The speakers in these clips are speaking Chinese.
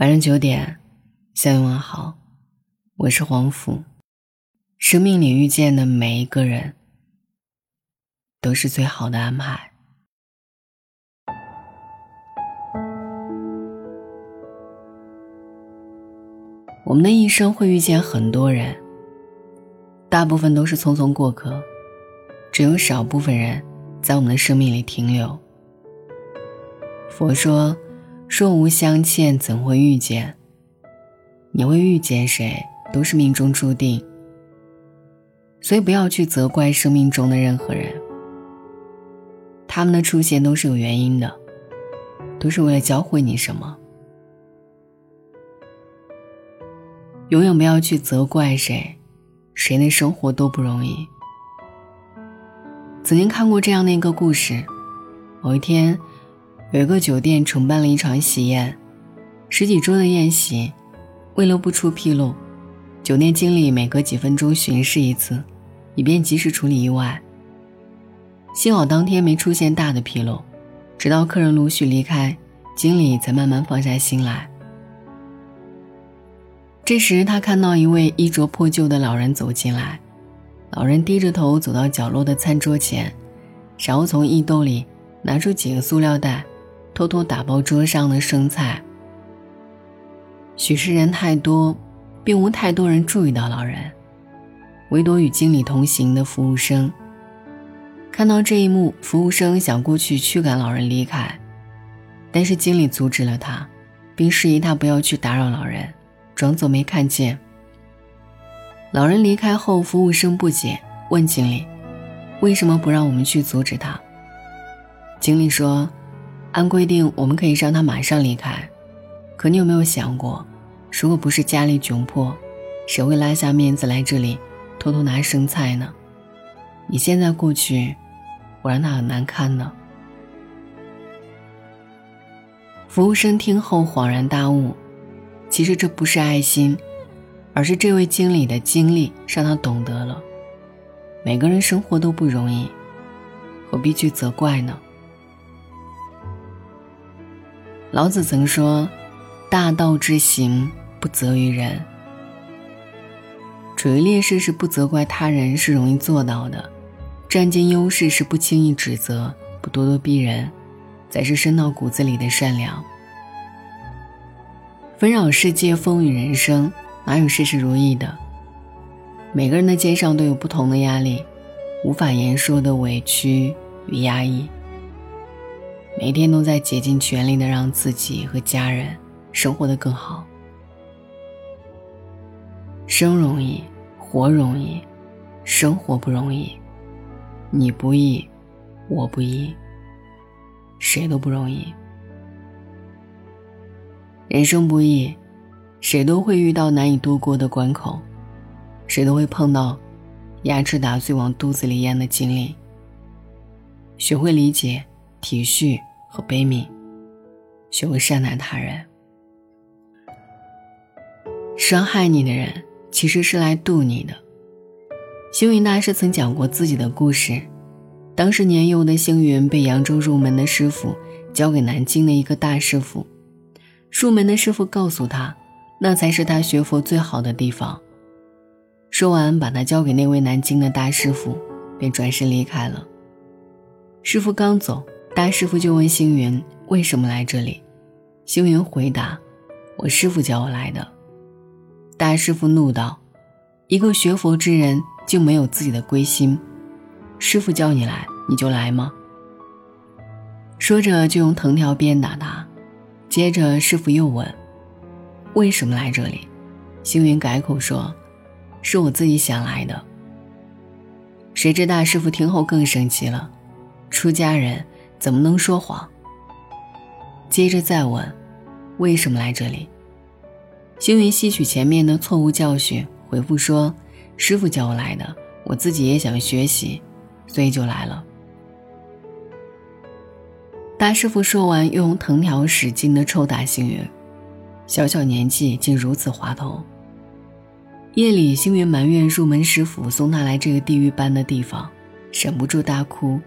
晚上九点，向你问好，我是黄甫。生命里遇见的每一个人，都是最好的安排。我们的一生会遇见很多人，大部分都是匆匆过客，只有少部分人在我们的生命里停留。佛说。若无相欠，怎会遇见？你会遇见谁，都是命中注定。所以不要去责怪生命中的任何人，他们的出现都是有原因的，都是为了教会你什么。永远不要去责怪谁，谁的生活都不容易。曾经看过这样的一个故事，某一天。有一个酒店承办了一场喜宴，十几桌的宴席，为了不出纰漏，酒店经理每隔几分钟巡视一次，以便及时处理意外。幸好当天没出现大的纰漏，直到客人陆续离开，经理才慢慢放下心来。这时，他看到一位衣着破旧的老人走进来，老人低着头走到角落的餐桌前，然后从衣兜里拿出几个塑料袋。偷偷打包桌上的生菜。许是人太多，并无太多人注意到老人，唯独与经理同行的服务生。看到这一幕，服务生想过去驱赶老人离开，但是经理阻止了他，并示意他不要去打扰老人，装作没看见。老人离开后，服务生不解，问经理：“为什么不让我们去阻止他？”经理说。按规定，我们可以让他马上离开。可你有没有想过，如果不是家里窘迫，谁会拉下面子来这里偷偷拿生菜呢？你现在过去，我让他很难堪呢。服务生听后恍然大悟，其实这不是爱心，而是这位经理的经历让他懂得了，每个人生活都不容易，何必去责怪呢？老子曾说：“大道之行，不责于人。”处于劣势是不责怪他人，是容易做到的；占尽优势是不轻易指责，不咄咄逼人，才是深到骨子里的善良。纷扰世界，风雨人生，哪有事事如意的？每个人的肩上都有不同的压力，无法言说的委屈与压抑。每天都在竭尽全力的让自己和家人生活的更好。生容易，活容易，生活不容易。你不易，我不易，谁都不容易。人生不易，谁都会遇到难以度过的关口，谁都会碰到牙齿打碎往肚子里咽的经历。学会理解。体恤和悲悯，学会善待他人。伤害你的人其实是来渡你的。星云大师曾讲过自己的故事，当时年幼的星云被扬州入门的师傅交给南京的一个大师傅，入门的师傅告诉他，那才是他学佛最好的地方。说完，把他交给那位南京的大师傅，便转身离开了。师傅刚走。大师傅就问星云为什么来这里，星云回答：“我师傅叫我来的。”大师傅怒道：“一个学佛之人竟没有自己的归心，师傅叫你来你就来吗？”说着就用藤条鞭打他。接着师傅又问：“为什么来这里？”星云改口说：“是我自己想来的。”谁知大师傅听后更生气了，出家人。怎么能说谎？接着再问，为什么来这里？星云吸取前面的错误教训，回复说：“师傅叫我来的，我自己也想学习，所以就来了。”大师傅说完，用藤条使劲的抽打星云，小小年纪竟如此滑头。夜里，星云埋怨入门师傅送他来这个地狱般的地方，忍不住大哭。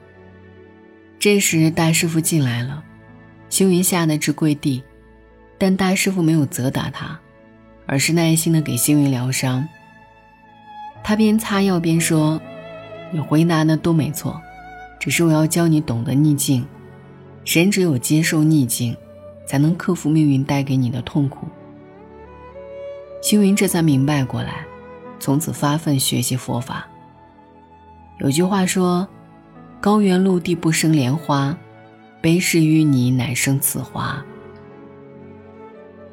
这时，大师傅进来了，星云吓得直跪地。但大师傅没有责打他，而是耐心的给星云疗伤。他边擦药边说：“你回答的都没错，只是我要教你懂得逆境。人只有接受逆境，才能克服命运带给你的痛苦。”星云这才明白过来，从此发奋学习佛法。有句话说：“高原陆地不生莲花，悲事淤泥乃生此花。”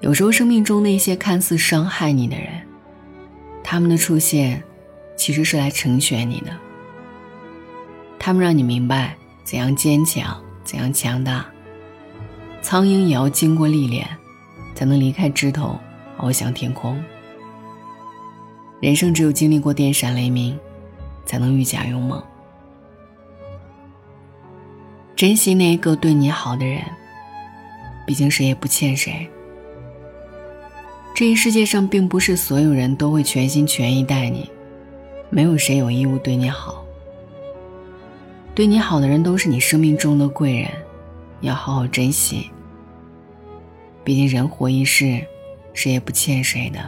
有时候，生命中那些看似伤害你的人，他们的出现，其实是来成全你的。他们让你明白怎样坚强，怎样强大。苍鹰也要经过历练，才能离开枝头，翱翔天空。人生只有经历过电闪雷鸣，才能愈加勇猛。珍惜那个对你好的人，毕竟谁也不欠谁。这一世界上，并不是所有人都会全心全意待你，没有谁有义务对你好。对你好的人都是你生命中的贵人，要好好珍惜。毕竟人活一世，谁也不欠谁的。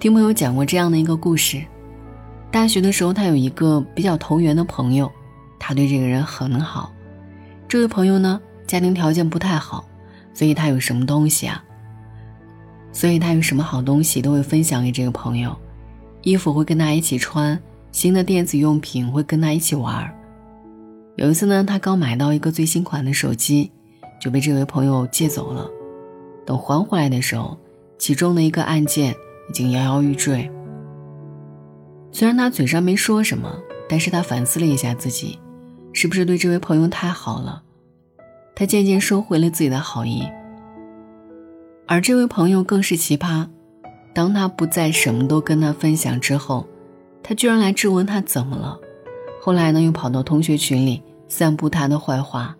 听朋友讲过这样的一个故事：大学的时候，他有一个比较投缘的朋友，他对这个人很好。这位朋友呢，家庭条件不太好，所以他有什么东西啊？所以他有什么好东西都会分享给这个朋友，衣服会跟他一起穿，新的电子用品会跟他一起玩。有一次呢，他刚买到一个最新款的手机，就被这位朋友借走了。等还回来的时候，其中的一个按键已经摇摇欲坠。虽然他嘴上没说什么，但是他反思了一下自己，是不是对这位朋友太好了？他渐渐收回了自己的好意。而这位朋友更是奇葩，当他不再什么都跟他分享之后，他居然来质问他怎么了。后来呢，又跑到同学群里散布他的坏话。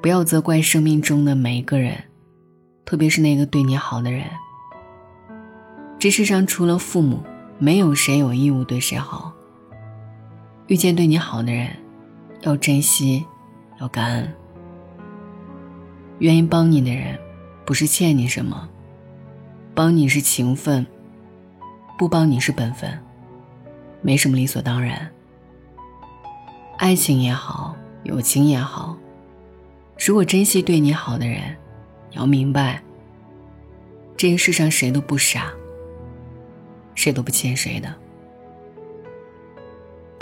不要责怪生命中的每一个人，特别是那个对你好的人。这世上除了父母，没有谁有义务对谁好。遇见对你好的人，要珍惜，要感恩。愿意帮你的人。不是欠你什么，帮你是情分，不帮你是本分，没什么理所当然。爱情也好，友情也好，如果珍惜对你好的人，你要明白，这个世上谁都不傻，谁都不欠谁的。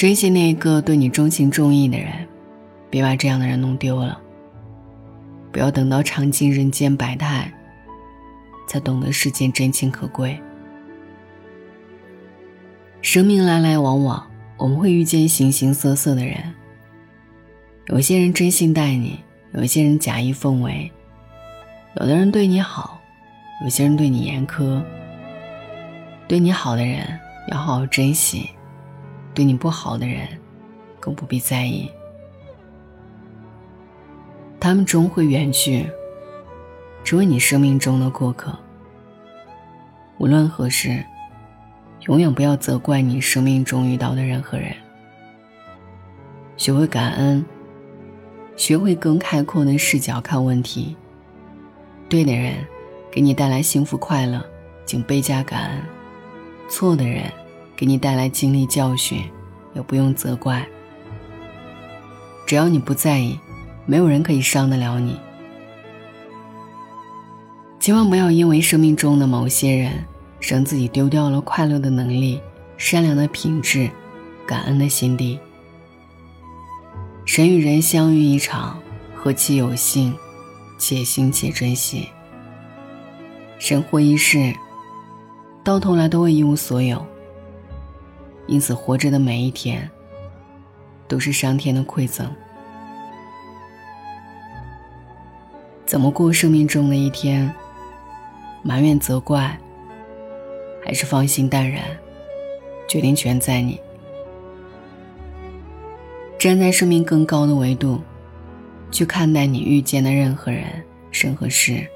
珍惜那个对你钟情重义的人，别把这样的人弄丢了。不要等到尝尽人间百态，才懂得世间真情可贵。生命来来往往，我们会遇见形形色色的人。有些人真心待你，有些人假意奉为。有的人对你好，有些人对你严苛。对你好的人要好好珍惜，对你不好的人更不必在意。他们终会远去，成为你生命中的过客。无论何时，永远不要责怪你生命中遇到的任何人。学会感恩，学会更开阔的视角看问题。对的人给你带来幸福快乐，请倍加感恩；错的人给你带来经历教训，也不用责怪。只要你不在意。没有人可以伤得了你，千万不要因为生命中的某些人，让自己丢掉了快乐的能力、善良的品质、感恩的心地。人与人相遇一场，何其有幸，且行且珍惜。人活一世，到头来都会一无所有，因此活着的每一天，都是上天的馈赠。怎么过生命中的一天？埋怨责怪，还是放心淡然？决定权在你。站在生命更高的维度，去看待你遇见的任何人、任何事，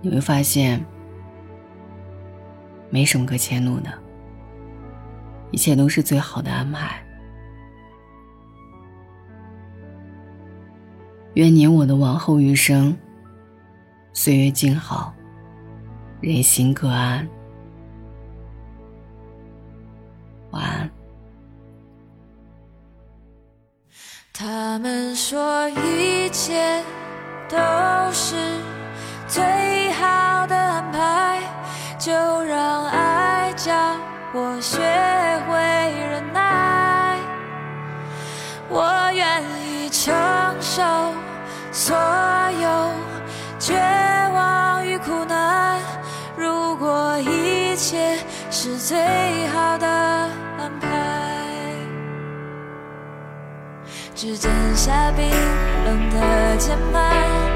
你会发现，没什么可迁怒的，一切都是最好的安排。愿你我的往后余生，岁月静好，人心各安。晚安。他们说一切都是最好的安排，就让爱教我学。承受所有绝望与苦难。如果一切是最好的安排，只剩下冰冷的键盘。